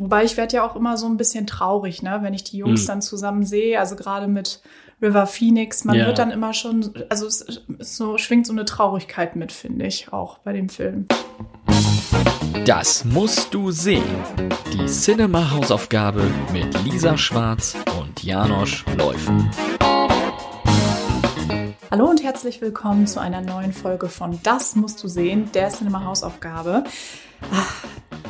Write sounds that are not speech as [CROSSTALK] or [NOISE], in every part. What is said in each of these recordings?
Wobei ich werde ja auch immer so ein bisschen traurig, ne, wenn ich die Jungs Hm. dann zusammen sehe. Also gerade mit River Phoenix, man Ja. wird dann immer schon, also es ist so, schwingt so eine Traurigkeit mit, finde ich, auch bei dem Film. Das musst du sehen. Die Cinema-Hausaufgabe mit Lisa Schwarz und Janosch Läufen. Hallo und herzlich willkommen zu einer neuen Folge von Das musst du sehen, der Cinema Hausaufgabe. Ah,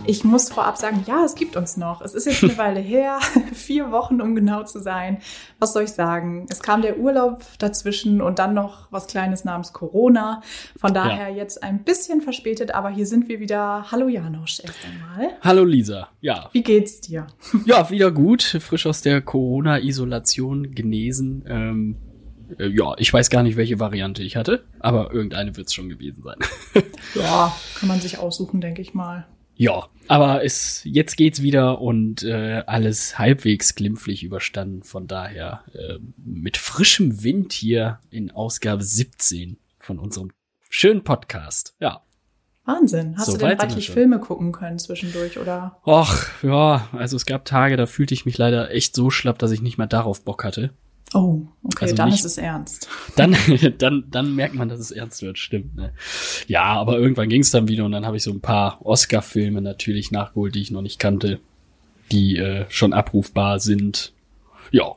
Ich muss vorab sagen, ja, es gibt uns noch. Es ist jetzt eine [LAUGHS] Weile her, [LAUGHS] vier Wochen, um genau zu sein. Was soll ich sagen? Es kam der Urlaub dazwischen und dann noch was Kleines namens Corona. Von daher jetzt ein bisschen verspätet, aber hier sind wir wieder. Hallo Janosch, erst einmal. Hallo Lisa. Ja, Wie geht's dir? [LAUGHS] ja, wieder gut. Frisch aus der Corona-Isolation genesen. Ähm, äh, ja, ich weiß gar nicht, welche Variante ich hatte, aber irgendeine wird es schon gewesen sein. Ja, kann man sich aussuchen, denke ich mal. Ja, aber es, jetzt geht's wieder und äh, alles halbwegs glimpflich überstanden. Von daher äh, mit frischem Wind hier in Ausgabe 17 von unserem schönen Podcast. Ja. Wahnsinn. Hast So du denn schon. Filme gucken können zwischendurch oder? Och, ja, also es gab Tage, da fühlte ich mich leider echt so schlapp, dass ich nicht mehr darauf Bock hatte. Oh, okay, Also dann nicht- ist es ernst. [LAUGHS] Dann, dann, dann merkt man, dass es ernst wird, stimmt. Ne? Ja, aber irgendwann ging es dann wieder und dann habe ich so ein paar Oscar-Filme natürlich nachgeholt, die ich noch nicht kannte, die äh, schon abrufbar sind. Ja.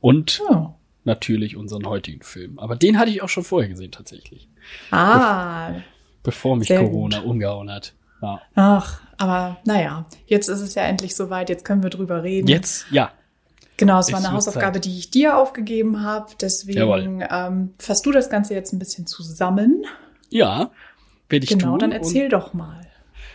Und Oh. natürlich unseren heutigen Film. Aber den hatte ich auch schon vorher gesehen, tatsächlich. Ah, Bevor mich Corona gut. umgehauen hat. Ja. ach, aber naja, jetzt ist es ja endlich soweit, jetzt können wir drüber reden. Jetzt, ja. Genau, es war eine Hausaufgabe, Zeit. die ich dir aufgegeben habe. Deswegen ähm, fasst du das Ganze jetzt ein bisschen zusammen. Ja. Werde ich genau, tun. dann Und erzähl doch mal.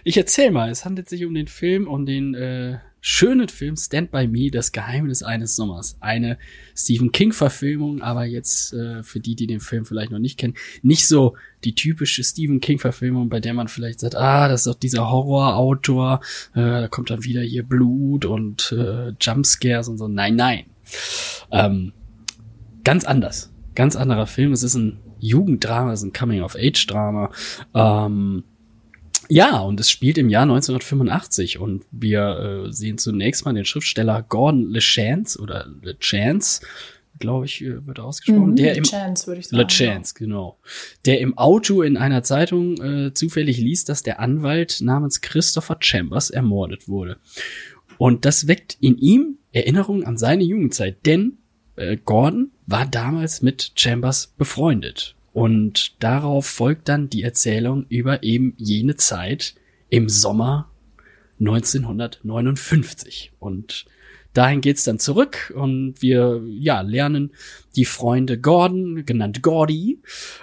Ich erzähl mal, es handelt sich um den Film, um den äh, schönen Film Stand By Me, das Geheimnis eines Sommers. Eine Stephen King-Verfilmung, aber jetzt äh, für die, die den Film vielleicht noch nicht kennen, nicht so die typische Stephen King-Verfilmung, bei der man vielleicht sagt, ah, das ist doch dieser Horrorautor, äh, da kommt dann wieder hier Blut und äh, Jumpscares und so. Nein, nein. Ähm, ganz anders. Ganz anderer Film. Es ist ein Jugenddrama, es ist ein Coming-of-Age-Drama. Ähm, ja, und es spielt im Jahr 1985 und wir äh, sehen zunächst mal den Schriftsteller Gordon LeChance oder LeChance, glaube ich, äh, wird ausgesprochen, Mhm, der im Chance, würde ich sagen. LeChance, genau. Der im Auto in einer Zeitung äh, zufällig liest, dass der Anwalt namens Christopher Chambers ermordet wurde. Und das weckt in ihm Erinnerungen an seine Jugendzeit, denn äh, Gordon war damals mit Chambers befreundet. Und darauf folgt dann die Erzählung über eben jene Zeit im Sommer 1959. Und dahin geht's dann zurück und wir ja lernen die Freunde Gordon, genannt Gordy,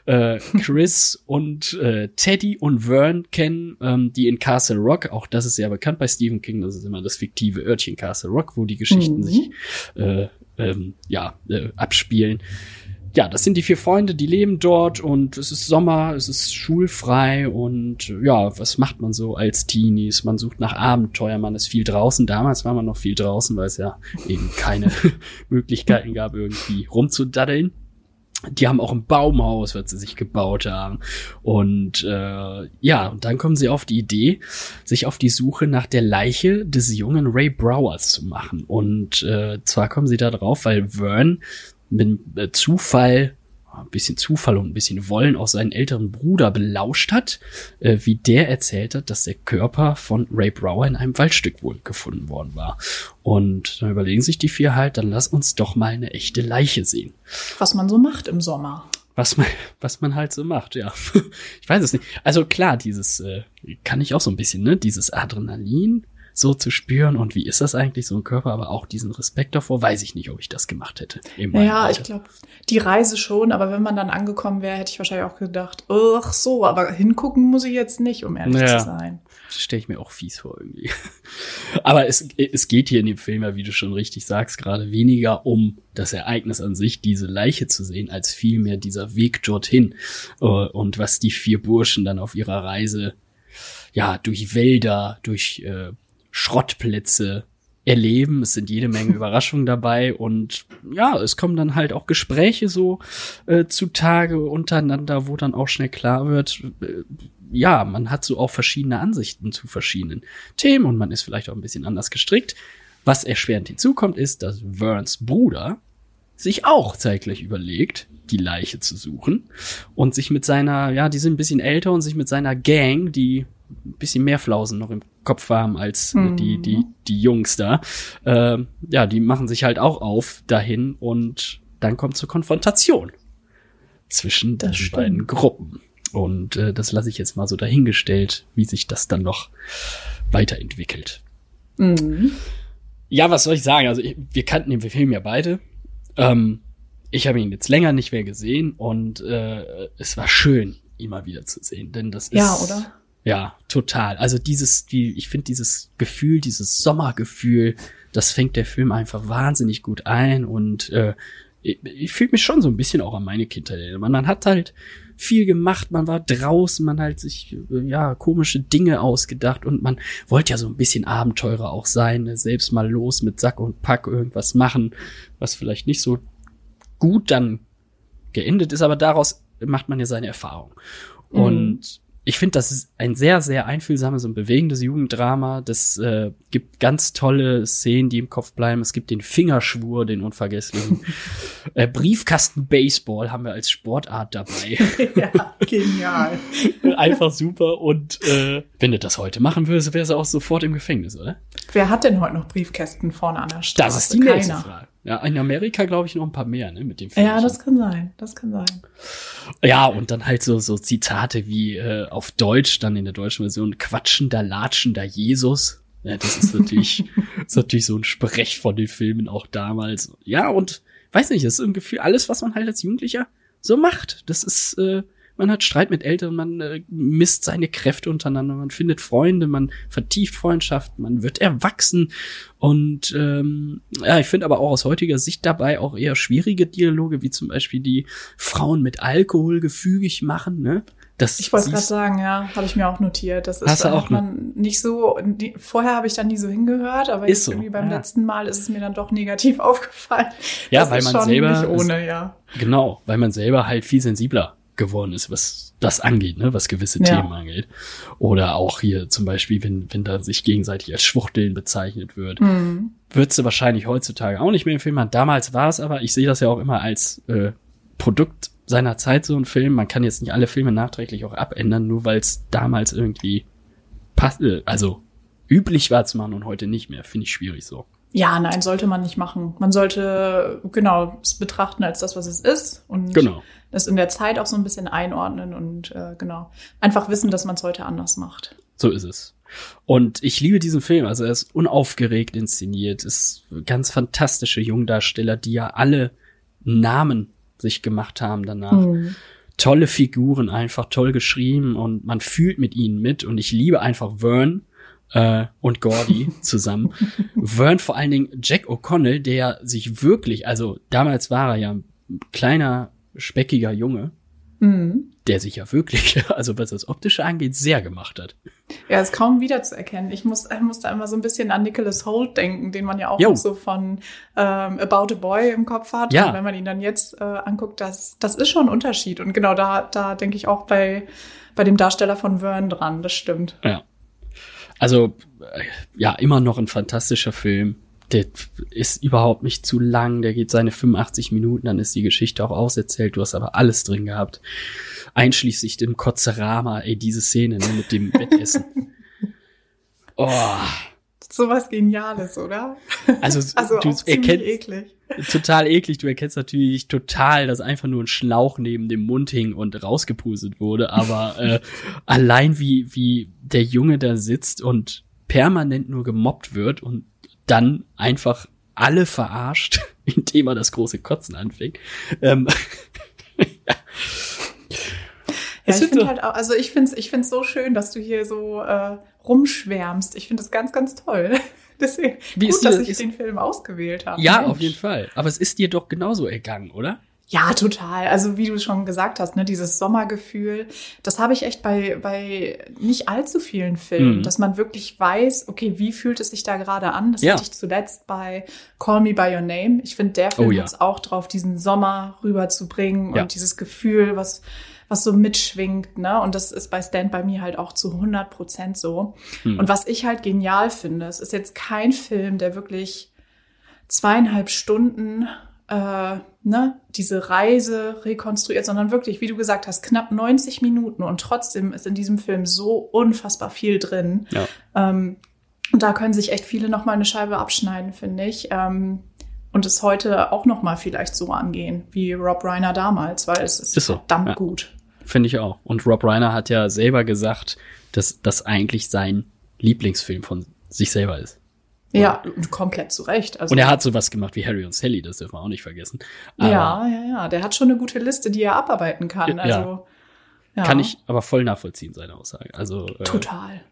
äh, Chris [LAUGHS] und äh, Teddy und Vern kennen, ähm, die in Castle Rock, auch das ist sehr bekannt bei Stephen King, das ist immer das fiktive Örtchen Castle Rock, wo die Geschichten Mhm. sich äh, ähm, ja äh, abspielen. Ja, das sind die vier Freunde, die leben dort und es ist Sommer, es ist schulfrei und äh, ja, was macht man so als Teenies? Man sucht nach Abenteuer, man ist viel draußen. Damals war man noch viel draußen, weil es ja eben keine [LAUGHS] Möglichkeiten gab, irgendwie rumzudaddeln. Die haben auch ein Baumhaus, was sie sich gebaut haben. Und äh, ja, und dann kommen sie auf die Idee, sich auf die Suche nach der Leiche des jungen Ray Browers zu machen. Und äh, zwar kommen sie da drauf, weil Vern mit äh, Zufall, ein bisschen Zufall und ein bisschen Wollen auch seinen älteren Bruder belauscht hat, äh, wie der erzählt hat, dass der Körper von Ray Brower in einem Waldstück wohl gefunden worden war. Und dann überlegen sich die vier halt, dann lass uns doch mal eine echte Leiche sehen. Was man so macht im Sommer. Was man, [LAUGHS] was man halt so macht, ja. [LAUGHS] Ich weiß es nicht. Also klar, dieses äh, kann ich auch so ein bisschen, ne? Dieses Adrenalin so zu spüren und wie ist das eigentlich so ein Körper, aber auch diesen Respekt davor, weiß ich nicht, ob ich das gemacht hätte. Ja, Alter. ich glaube, die Reise schon, aber wenn man dann angekommen wäre, hätte ich wahrscheinlich auch gedacht, ach so, aber hingucken muss ich jetzt nicht, um ehrlich Ja. zu sein. stelle ich mir auch fies vor irgendwie. [LAUGHS] Aber es, es geht hier in dem Film ja, wie du schon richtig sagst, gerade weniger um das Ereignis an sich, diese Leiche zu sehen, als vielmehr dieser Weg dorthin äh, und was die vier Burschen dann auf ihrer Reise ja durch Wälder, durch äh, Schrottplätze erleben. Es sind jede Menge [LAUGHS] Überraschungen dabei und ja, es kommen dann halt auch Gespräche so äh, zutage untereinander, wo dann auch schnell klar wird, äh, ja, man hat so auch verschiedene Ansichten zu verschiedenen Themen und man ist vielleicht auch ein bisschen anders gestrickt. Was erschwerend hinzukommt, ist, dass Verns Bruder sich auch zeitgleich überlegt, die Leiche zu suchen und sich mit seiner, ja, die sind ein bisschen älter und sich mit seiner Gang, die ein bisschen mehr Flausen noch im Kopf haben als Mhm. die, die, die Jungs da, äh, ja, die machen sich halt auch auf dahin und dann kommt zur Konfrontation zwischen Das den stimmt. beiden Gruppen. Und äh, das lasse ich jetzt mal so dahingestellt, wie sich das dann noch weiterentwickelt. Mhm. Ja, was soll ich sagen? Also ich, wir kannten den Film ja beide. Ähm, ich habe ihn jetzt länger nicht mehr gesehen und äh, es war schön, ihn mal wieder zu sehen, denn das ist Ja, oder? Ja total. Also dieses, die, ich finde dieses Gefühl, dieses Sommergefühl, das fängt der Film einfach wahnsinnig gut ein und äh, ich, ich fühle mich schon so ein bisschen auch an meine Kindheit. Man, man hat halt viel gemacht, man war draußen, man hat sich äh, ja komische Dinge ausgedacht und man wollte ja so ein bisschen Abenteurer auch sein, ne? selbst mal los mit Sack und Pack irgendwas machen, was vielleicht nicht so gut dann geendet ist, aber daraus macht man ja seine Erfahrung. Mhm. Und ich finde, das ist ein sehr, sehr einfühlsames und bewegendes Jugenddrama. Das äh, gibt ganz tolle Szenen, die im Kopf bleiben. Es gibt den Fingerschwur, den unvergesslichen. [LAUGHS] äh, Briefkasten Baseball haben wir als Sportart dabei. [LAUGHS] ja, genial. [LAUGHS] Einfach super. Und äh, wenn du das heute machen würdest, wärst du auch sofort im Gefängnis, oder? Wer hat denn heute noch Briefkästen vorne an der Straße? Das ist die nächste Keiner. Frage. Ja, in Amerika glaube ich noch ein paar mehr, ne, mit dem Ja, Fähnchen. das kann sein. Das kann sein. Ja, und dann halt so, so Zitate wie äh, auf Deutsch, dann in der deutschen Version, quatschender, latschender Jesus. Ja, das ist natürlich, [LAUGHS] ist natürlich so ein Sprech von den Filmen auch damals. Ja, und weiß nicht, das ist ein Gefühl, alles, was man halt als Jugendlicher so macht. Das ist, äh, man hat Streit mit Eltern, man äh, misst seine Kräfte untereinander, man findet Freunde, man vertieft Freundschaften, man wird erwachsen. Und ähm, ja, ich finde aber auch aus heutiger Sicht dabei auch eher schwierige Dialoge, wie zum Beispiel die Frauen mit Alkohol gefügig machen, ne? Das Ich wollte gerade sagen, ja, habe ich mir auch notiert. Das ist auch, man nicht so. Die, vorher habe ich da nie so hingehört, aber Ist jetzt so, irgendwie beim ja. letzten Mal ist es mir dann doch negativ [LAUGHS] aufgefallen. Ja, das weil ist man selber- nicht ohne, ja. Genau, weil man selber halt viel sensibler geworden ist, was das angeht, ne, was gewisse Ja. Themen angeht. Oder auch hier zum Beispiel, wenn, wenn da sich gegenseitig als Schwuchteln bezeichnet wird, Mhm. würdest du wahrscheinlich heutzutage auch nicht mehr im Film haben. Damals war es aber, ich sehe das ja auch immer als äh, Produkt seiner Zeit, so ein Film. Man kann jetzt nicht alle Filme nachträglich auch abändern, nur weil es damals irgendwie pass äh, also üblich war zu machen und heute nicht mehr. Finde ich schwierig so. Ja, nein, sollte man nicht machen. Man sollte, genau, es betrachten als das, was es ist und Genau. das in der Zeit auch so ein bisschen einordnen und äh, genau, einfach wissen, dass man es heute anders macht. So ist es. Und ich liebe diesen Film. Also er ist unaufgeregt inszeniert, ist ganz fantastische Jungdarsteller, die ja alle Namen sich gemacht haben danach. Mhm. Tolle Figuren, einfach toll geschrieben und man fühlt mit ihnen mit. Und ich liebe einfach Vern äh, und Gordy [LAUGHS] zusammen. Vern vor allen Dingen Jack O'Connell, der sich wirklich, also damals war er ja ein kleiner, speckiger Junge, Mhm. der sich ja wirklich, [LAUGHS] also was das Optische angeht, sehr gemacht hat. Ja, ist kaum wiederzuerkennen. Ich muss, ich muss da immer so ein bisschen an Nicholas Holt denken, den man ja auch so von ähm, About a Boy im Kopf hat. Ja. Und wenn man ihn dann jetzt äh, anguckt, das, das ist schon ein Unterschied. Und genau da, da denke ich auch bei, bei dem Darsteller von Vern dran. Das stimmt. Ja. Also, äh, ja, immer noch ein fantastischer Film. Der ist überhaupt nicht zu lang. Der geht seine 85 Minuten, dann ist die Geschichte auch auserzählt. Du hast aber alles drin gehabt. Einschließlich dem Kotzerama, ey, diese Szene ne, mit dem Wettessen. [LAUGHS] Oh, Sowas Geniales, oder? also, [LAUGHS] Also du erkennst, eklig. total eklig. Du erkennst natürlich total, dass einfach nur ein Schlauch neben dem Mund hing und rausgepustet wurde. Aber [LAUGHS] äh, allein wie, wie der Junge da sitzt und permanent nur gemobbt wird und dann einfach alle verarscht, [LAUGHS] indem er das große Kotzen anfängt. Ähm, Ja, Es ich finde halt auch, also ich finde es ich find's so schön, dass du hier so äh, rumschwärmst. Ich finde das ganz, ganz toll. [LAUGHS] Deswegen Wie gut, ist dir- dass ich ist- den Film ausgewählt habe. ja, Mensch. auf jeden Fall. Aber es ist dir doch genauso ergangen, oder? Ja, total. Also wie du schon gesagt hast, ne, dieses Sommergefühl, das habe ich echt bei, bei nicht allzu vielen Filmen, Mhm. dass man wirklich weiß, okay, wie fühlt es sich da gerade an? Das Ja. hatte ich zuletzt bei Call Me By Your Name. Ich finde, der Film Oh ja. es auch drauf, diesen Sommer rüberzubringen Ja. und dieses Gefühl, was, was so mitschwingt, ne? Und das ist bei Stand By Me halt auch zu 100 Prozent so. Hm. Und was ich halt genial finde, es ist jetzt kein Film, der wirklich zweieinhalb Stunden äh, ne, diese Reise rekonstruiert, sondern wirklich, wie du gesagt hast, knapp 90 Minuten und trotzdem ist in diesem Film so unfassbar viel drin. Ja. Ähm, und da können sich echt viele noch mal eine Scheibe abschneiden, finde ich. Ähm, und es heute auch noch mal vielleicht so angehen wie Rob Reiner damals, weil es ist, Ist so, verdammt ja. gut. Finde ich auch. Und Rob Reiner hat ja selber gesagt, dass das eigentlich sein Lieblingsfilm von sich selber ist. Ja, und komplett zu Recht. Also, Und er hat sowas gemacht wie Harry und Sally, das dürfen wir auch nicht vergessen. Aber ja, ja, ja. Der hat schon eine gute Liste, die er abarbeiten kann. Ja. Also ja. Kann ich aber voll nachvollziehen, seine Aussage. Also äh, total.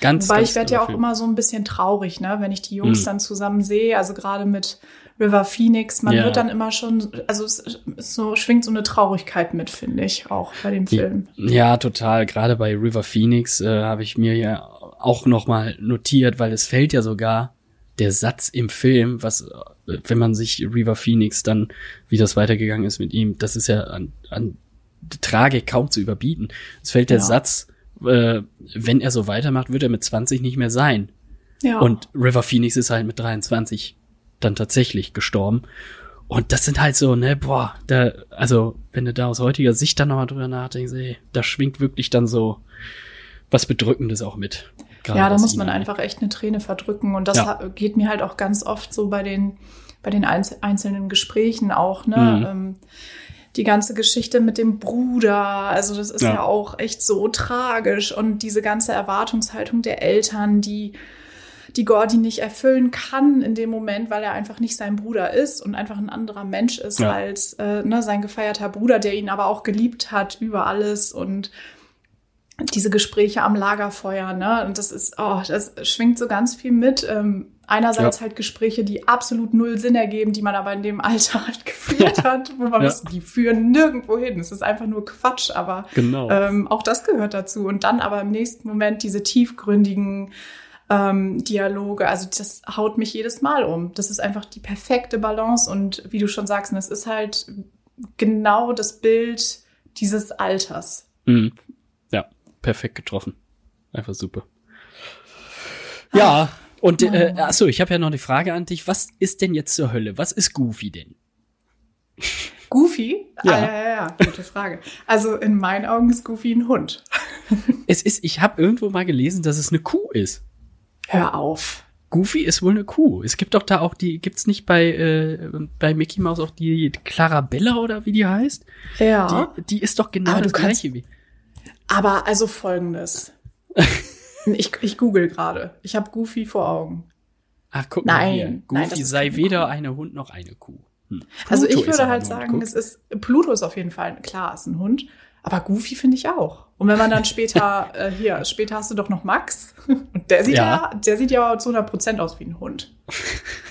Ganz, Wobei ganz ich werde ja auch immer so ein bisschen traurig, ne, wenn ich die Jungs Mhm. dann zusammen sehe. Also gerade mit River Phoenix, man Ja. wird dann immer schon, also es ist so schwingt so eine Traurigkeit mit, finde ich, auch bei dem Film. Ja, total. Gerade bei River Phoenix äh, habe ich mir ja auch noch mal notiert, weil es fällt ja sogar der Satz im Film, was, äh, wenn man sich River Phoenix dann, wie das weitergegangen ist mit ihm, das ist ja an, an Tragik kaum zu überbieten. Es fällt der Ja. Satz, äh, wenn er so weitermacht, wird er mit 20 nicht mehr sein. Ja. Und River Phoenix ist halt mit 23 dann tatsächlich gestorben. Und das sind halt so, ne, boah, da, also, wenn du da aus heutiger Sicht dann nochmal drüber nachdenkst, ey, da schwingt wirklich dann so was Bedrückendes auch mit. Ja, da muss man einfach echt eine Träne verdrücken. Und das Ja. geht mir halt auch ganz oft so bei den, bei den einzel einzelnen Gesprächen auch, ne? Mhm. Ähm, die ganze Geschichte mit dem Bruder, also das ist ja. Ja. auch echt so tragisch und diese ganze Erwartungshaltung der Eltern, die die Gordy nicht erfüllen kann in dem Moment, weil er einfach nicht sein Bruder ist und einfach ein anderer Mensch ist Ja. als äh, ne, sein gefeierter Bruder, der ihn aber auch geliebt hat über alles und diese Gespräche am Lagerfeuer, ne? Und das ist, oh, das schwingt so ganz viel mit. Ähm, einerseits halt Gespräche, die absolut null Sinn ergeben, die man aber in dem [LAUGHS] Alter halt geführt hat, wo man Ja. weiß, die führen nirgendwo hin. Es ist einfach nur Quatsch, aber Genau. ähm, auch das gehört dazu. Und dann aber im nächsten Moment diese tiefgründigen ähm, Dialoge. Also das haut mich jedes Mal um. Das ist einfach die perfekte Balance. Und wie du schon sagst, es ist halt genau das Bild dieses Alters. Mhm. Perfekt getroffen. Einfach super. Ja, und äh, achso, ich habe ja noch eine Frage an dich. Was ist denn jetzt zur Hölle? Was ist Goofy denn? Goofy? Ja. Ah, ja, ja, ja, gute Frage. Also in meinen Augen ist Goofy ein Hund. [LAUGHS] Es ist, ich habe irgendwo mal gelesen, dass es eine Kuh ist. Hör auf. Goofy ist wohl eine Kuh. Es gibt doch da auch die, gibt's nicht bei, äh, bei Mickey Mouse auch die Clarabella oder wie die heißt? Ja. Die, die ist doch genau Aber das gleiche wie. Aber also folgendes. [LAUGHS] ich, ich google gerade. Ich habe Goofy vor Augen. Ach, guck Nein, mal hier. nein, Goofy ist sei weder Kuh. eine Hund noch eine Kuh. Hm. Also ich würde halt Hund, sagen, guck. es ist Pluto ist auf jeden Fall klar, ist ein Hund. Aber Goofy finde ich auch. Und wenn man dann später [LAUGHS] äh, hier später hast du doch noch Max [LAUGHS] und der sieht ja, Ja. der sieht ja zu 100 Prozent aus wie ein Hund.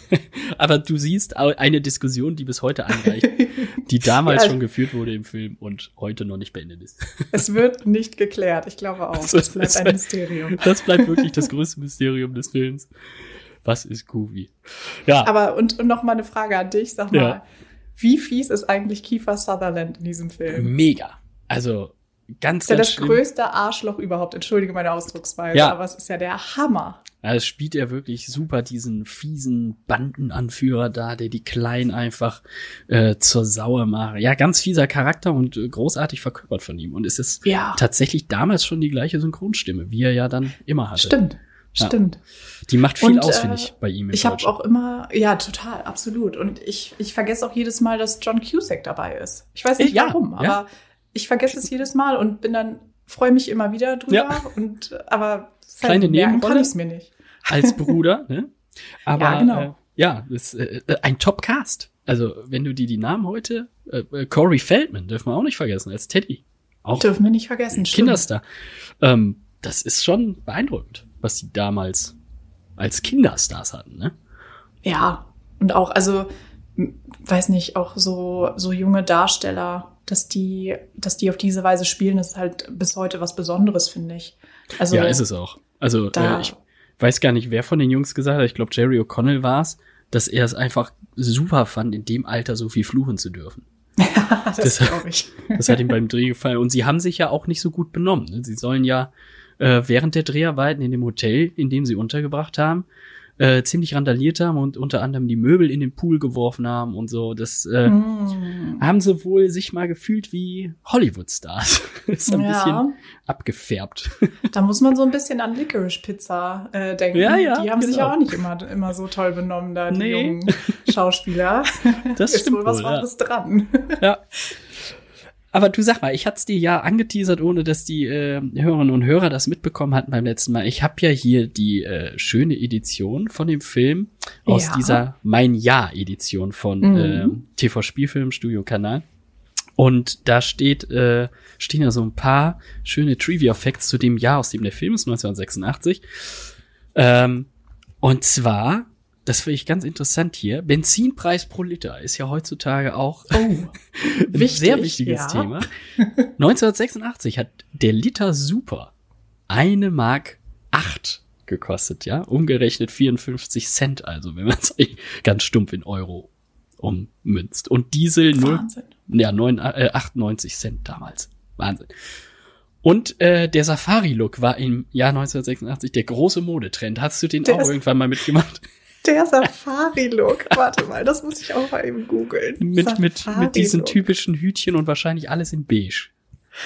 [LAUGHS] Aber du siehst eine Diskussion, die bis heute anreicht, die [LAUGHS] damals Ja. schon geführt wurde im Film und heute noch nicht beendet ist. [LAUGHS] Es wird nicht geklärt. Ich glaube auch. Also, Das bleibt ein Mysterium. Das bleibt wirklich das größte Mysterium des Films. Was ist Goofy? Ja, Aber und, und noch mal eine Frage an dich. Sag mal, Ja. wie fies ist eigentlich Kiefer Sutherland in diesem Film? mega. Also ganz, Ist ja ganz das schlimm. größte Arschloch überhaupt. Entschuldige meine Ausdrucksweise, Ja. aber es ist ja der Hammer. Also spielt er wirklich super diesen fiesen Bandenanführer da, der die Kleinen einfach äh, zur Sauer macht. Ja, ganz fieser Charakter und äh, großartig verkörpert von ihm. Und es ist Ja. tatsächlich damals schon die gleiche Synchronstimme, wie er ja dann immer hatte. Stimmt. Ja. Stimmt. Die macht viel Und, aus, äh, finde ich, bei ihm. im Ich habe auch immer, ja, total, absolut. Und ich, ich vergesse auch jedes Mal, dass John Cusack dabei ist. Ich weiß nicht Ja, warum, ja. aber ich vergesse es jedes Mal und bin dann, freue mich immer wieder drüber. Ja. Und aber Kleine merken Nebenrolle. kann ich es mir nicht. als [LAUGHS] Bruder, ne? Aber Ja, genau. äh, ja, das ist äh, ein Top-Cast. Also, wenn du dir die Namen heute, äh, äh, Corey Feldman, dürfen wir auch nicht vergessen, als Teddy. Auch Dürfen wir nicht vergessen. Kinderstar. Ähm, das ist schon beeindruckend, was die damals als Kinderstars hatten, ne? Ja, und auch, also, weiß nicht, auch so, so junge Darsteller, dass die, dass die auf diese Weise spielen, ist halt bis heute was Besonderes, finde ich. Also, ja, ist es auch. Also, äh, ich weiß gar nicht, wer von den Jungs gesagt hat, ich glaube, Jerry O'Connell war es, dass er es einfach super fand, in dem Alter so viel fluchen zu dürfen. [LAUGHS] das, Das- glaube ich. [LAUGHS] Das hat ihm beim Dreh gefallen. Und sie haben sich ja auch nicht so gut benommen. ne? Sie sollen ja äh, während der Dreharbeiten in dem Hotel, in dem sie untergebracht haben, äh, ziemlich randaliert haben und unter anderem die Möbel in den Pool geworfen haben und so. Das äh, Mm. haben sie wohl sich mal gefühlt wie Hollywood-Stars. [LAUGHS] ist ein Ja. bisschen abgefärbt. [LAUGHS] Da muss man so ein bisschen an Licorice Pizza äh, denken. Ja, ja, die haben sich genau. ja auch nicht immer, immer so toll benommen, da die Nee. jungen [LAUGHS] Schauspieler. Das Ist stimmt wohl was wohl, ja. Dran. Ja. Aber du sag mal, ich hatte es dir ja angeteasert, ohne dass die äh, Hörerinnen und Hörer das mitbekommen hatten beim letzten Mal. Ich habe ja hier die äh, schöne Edition von dem Film aus Ja. dieser Mein Jahr-Edition von Mhm. äh, TV Spielfilm Studio Kanal. Und da steht, äh, stehen ja so ein paar schöne Trivia-Facts zu dem Jahr, aus dem der Film ist, 1986. Ähm, und zwar, das finde ich ganz interessant hier, Benzinpreis pro Liter ist ja heutzutage auch Oh, [LAUGHS] ein Wichtig, sehr wichtiges ja. Thema. [LAUGHS] 1986 hat der Liter Super eine Mark acht gekostet, ja, umgerechnet 54 Cent, also wenn man es [LAUGHS] ganz stumpf in Euro ummünzt. Und Diesel 0, Wahnsinn. ja, 9, äh, 98 Cent damals. Wahnsinn. Und äh, der Safari-Look war im Jahr 1986 der große Modetrend. Hast du den Der auch irgendwann mal mitgemacht? Der Safari-Look. Warte mal, das muss ich auch mal eben googeln. Mit, mit, mit diesen typischen Hütchen und wahrscheinlich alles in beige.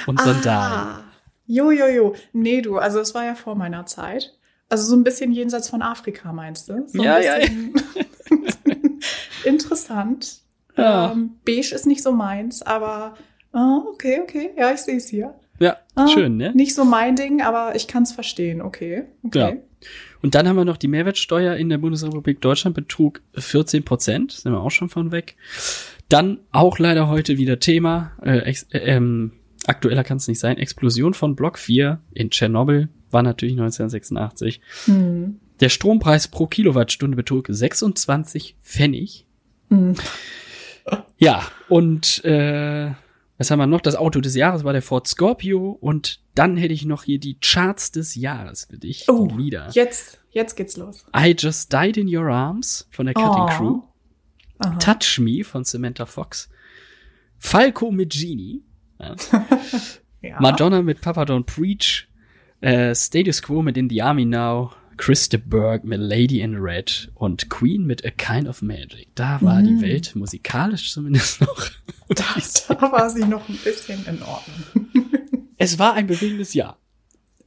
Und Sandalen. Jo, jo, jo. Nee, du, also es war ja vor meiner Zeit. Also so ein bisschen jenseits von Afrika, meinst du? So ein Ja, ja, bisschen [LAUGHS] Interessant. Ja. Ähm, beige ist nicht so meins, aber ah, okay, okay. Ja, ich sehe es hier. Ja, Ah, schön, ne? Nicht so mein Ding, aber ich kann es verstehen. Okay, okay. Ja. Und dann haben wir noch die Mehrwertsteuer in der Bundesrepublik Deutschland betrug 14 Prozent, sind wir auch schon von weg. Dann auch leider heute wieder Thema, äh, ex, äh, ähm, aktueller kann es nicht sein, Explosion von Block 4 in Tschernobyl war natürlich 1986. Hm. Der Strompreis pro Kilowattstunde betrug 26 Pfennig. Hm. Ja, und äh, was haben wir noch? Das Auto des Jahres war der Ford Scorpio und dann hätte ich noch hier die Charts des Jahres für dich. Oh, die Lieder. jetzt, jetzt geht's los. I Just Died in Your Arms von der Cutting Oh. Crew. Aha. Touch Me von Samantha Fox. Falco mit Genie. Ja. [LAUGHS] Ja. Madonna mit Papa Don't Preach. Äh, Status Quo mit In the Army Now. Christa Berg mit Lady in Red und Queen mit A Kind of Magic. Da war die Mm. Welt musikalisch zumindest noch. [LAUGHS] Da, da war sie noch ein bisschen in Ordnung. [LAUGHS] es war ein bewegendes Jahr.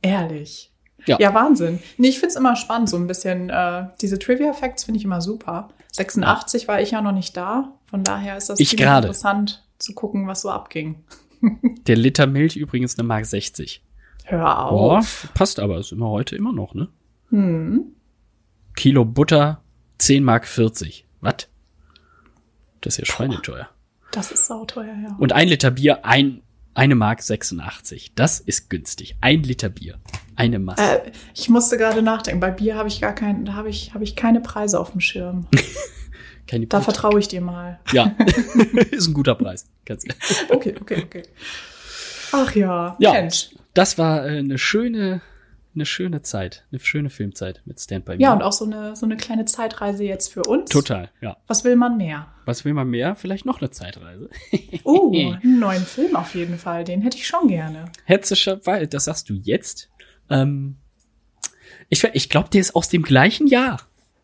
Ehrlich. Ja. Ja, Wahnsinn. Nee, ich find's immer spannend, so ein bisschen. Äh, diese Trivia-Facts finde ich immer super. 86 war ich ja noch nicht da. Von daher ist das Ich interessant zu gucken, was so abging. [LAUGHS] Der Liter Milch übrigens eine Mark 60. Hör Boah, auf. passt aber, ist immer heute immer noch, ne? Hm. Kilo Butter 10 Mark 40. Was? Das ist ja schweineteuer. Das ist sauteuer, ja. Und ein Liter Bier, ein, eine Mark 86. Das ist günstig. Ein Liter Bier. Eine Masse. Äh, ich musste gerade nachdenken. Bei Bier habe ich gar keinen, da habe ich, habe ich keine Preise auf dem Schirm. [LAUGHS] Keine Da vertraue ich dir mal. Ja, [LAUGHS] [LAUGHS] ist ein guter Preis. Ganz Okay, okay, okay. Ach ja, Ja. Mensch. Das war äh, eine schöne, eine schöne Zeit, eine schöne Filmzeit mit Stand By Me. Ja, und auch so eine, so eine kleine Zeitreise jetzt für uns. Total, ja. Was will man mehr? Was will man mehr? Vielleicht noch eine Zeitreise. Oh, [LAUGHS] einen neuen Film auf jeden Fall. Den hätte ich schon gerne. Hetzischer Wald, das sagst du jetzt. Ähm, ich ich glaube, der ist aus dem gleichen Jahr.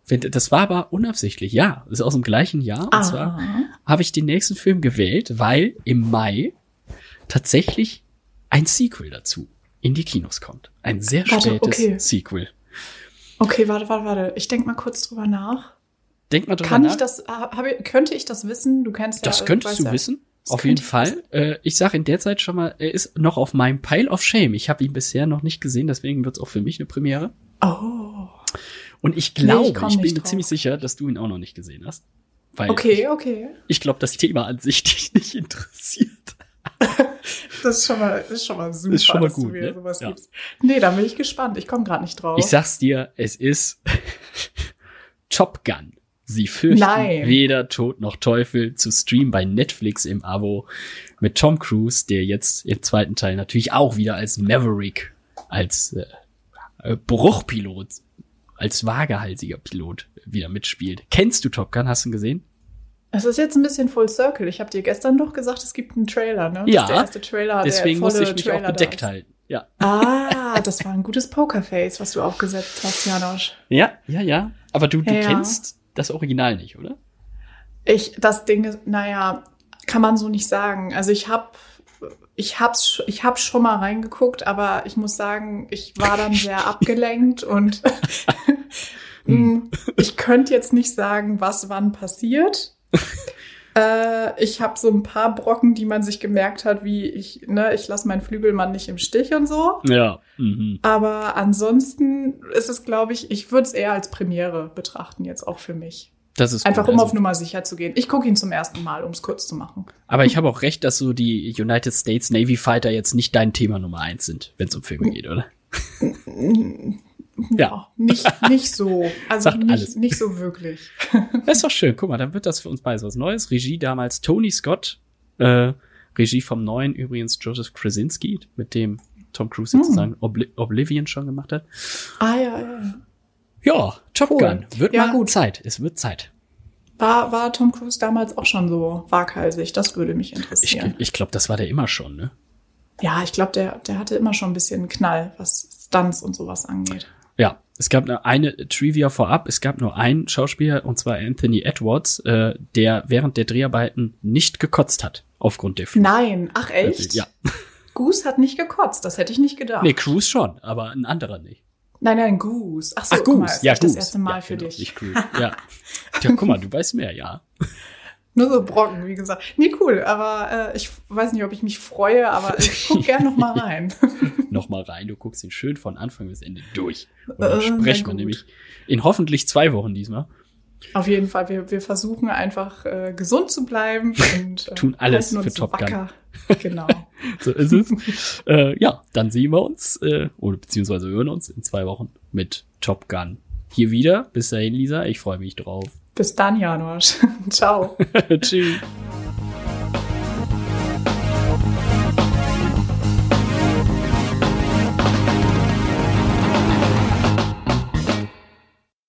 Das war aber unabsichtlich, ja. Das ist aus dem gleichen Jahr. Und Ah. zwar habe ich den nächsten Film gewählt, weil im Mai tatsächlich ein Sequel dazu in die Kinos kommt. Ein sehr Warte, spätes okay. Sequel. Okay, warte, warte, warte. Ich denk mal kurz drüber nach. Denk mal drüber Kann nach. ich das, hab, ich- könnte ich das wissen? Du kennst ja. das könntest du ja. wissen. Das Auf jeden ich Fall. Äh, ich sage in der Zeit schon mal, er ist noch auf meinem Pile of Shame. Ich habe ihn bisher noch nicht gesehen, deswegen wird es auch für mich eine Premiere. Oh. Und ich Nee, glaube, ich komm ich bin mir ziemlich sicher, dass du ihn auch noch nicht gesehen hast. Weil Okay, okay. ich glaube, das Thema an sich [LAUGHS] dich nicht interessiert. [LAUGHS] Das ist schon mal, ist schon mal super, Ist schon mal dass du gut, mir ne? sowas Ja. gibst. Nee, da bin ich gespannt. Ich komme gerade nicht drauf. Ich sag's dir, es ist [LAUGHS] Top Gun. Sie fürchten Nein. weder Tod noch Teufel zu streamen bei Netflix im Abo mit Tom Cruise, der jetzt im zweiten Teil natürlich auch wieder als Maverick, als äh, äh, Bruchpilot, als wagehalsiger Pilot wieder mitspielt. Kennst du Top Gun? Hast du ihn gesehen? Es ist jetzt ein bisschen Full Circle. Ich habe dir gestern doch gesagt, es gibt einen Trailer, ne? Ja, der erste Trailer, Deswegen der musste ich mich Trailer auch bedeckt halten. Ja. Ah, das war ein gutes Pokerface, was du aufgesetzt hast, Janosch. Ja, ja, ja. Aber du, du Ja. kennst das Original nicht, oder? Ich, das Ding ist, naja, kann man so nicht sagen. Also ich habe ich hab's, ich hab schon mal reingeguckt, aber ich muss sagen, ich war dann sehr [LAUGHS] abgelenkt und Hm. [LAUGHS] [LAUGHS] Ich könnte jetzt nicht sagen, was wann passiert. [LAUGHS] äh, ich habe so ein paar Brocken, die man sich gemerkt hat, wie ich, ne, ich lasse meinen Flügelmann nicht im Stich und so. Ja. Mhm. Aber ansonsten ist es, glaube ich, ich würde es eher als Premiere betrachten, jetzt auch für mich. Das ist Einfach gut. um Also- auf Nummer sicher zu gehen. Ich gucke ihn zum ersten Mal, um es kurz zu machen. Aber ich habe auch recht, dass so die United States Navy Fighter jetzt nicht dein Thema Nummer eins sind, wenn es um Filme geht, oder? [LAUGHS] Ja. Nicht, nicht so. Also Sagt nicht, alles. nicht so wirklich. Das [LAUGHS] ist doch schön. Guck mal, dann wird das für uns beides was Neues. Regie damals Tony Scott. Äh, Regie vom neuen übrigens Joseph Krasinski, mit dem Tom Cruise Hm. sozusagen Obli Oblivion schon gemacht hat. Ah ja, ja. ja. Top Cool. Gun. Wird Ja, mal gut. Zeit. Es wird Zeit. War, war Tom Cruise damals auch schon so waghalsig? Das würde mich Ich, interessieren. ich glaube, das war der immer schon, ne? ja, ich glaube, der, der hatte immer schon ein bisschen Knall, was Stunts und sowas angeht. Ja, es gab nur eine Trivia vorab. Es gab nur einen Schauspieler, und zwar Anthony Edwards, äh, der während der Dreharbeiten nicht gekotzt hat. Aufgrund der Flut. Nein, ach echt? Ja. [LAUGHS] Goose hat nicht gekotzt, das hätte ich nicht gedacht. Nee, Cruise schon, aber ein anderer nicht. Nein, nein, Goose. Ach so, Ach, guck mal, Goose. ist Ja, Goose. das erste Mal ja, für genau, dich. Nicht Cruise. Ja. [LAUGHS] ja, guck mal, du weißt mehr, ja. [LAUGHS] Nur so Brocken, wie gesagt. Nee, cool, aber äh, ich weiß nicht, ob ich mich freue, aber ich guck gern noch mal rein. Nochmal rein, du guckst ihn schön von Anfang bis Ende durch. Und Äh, dann na sprechen wir nämlich in hoffentlich zwei Wochen diesmal. Auf jeden Fall, wir, wir versuchen einfach äh, gesund zu bleiben [LAUGHS] und äh, Tun alles für Top Gun. wacker. [LAUGHS] Genau. So ist es. äh, ja, dann sehen wir uns, äh, oder beziehungsweise hören uns in zwei Wochen mit Top Gun hier wieder. Bis dahin, Lisa, ich freue mich drauf. Bis dann, Janusz. [LAUGHS] Ciao. Tschüss.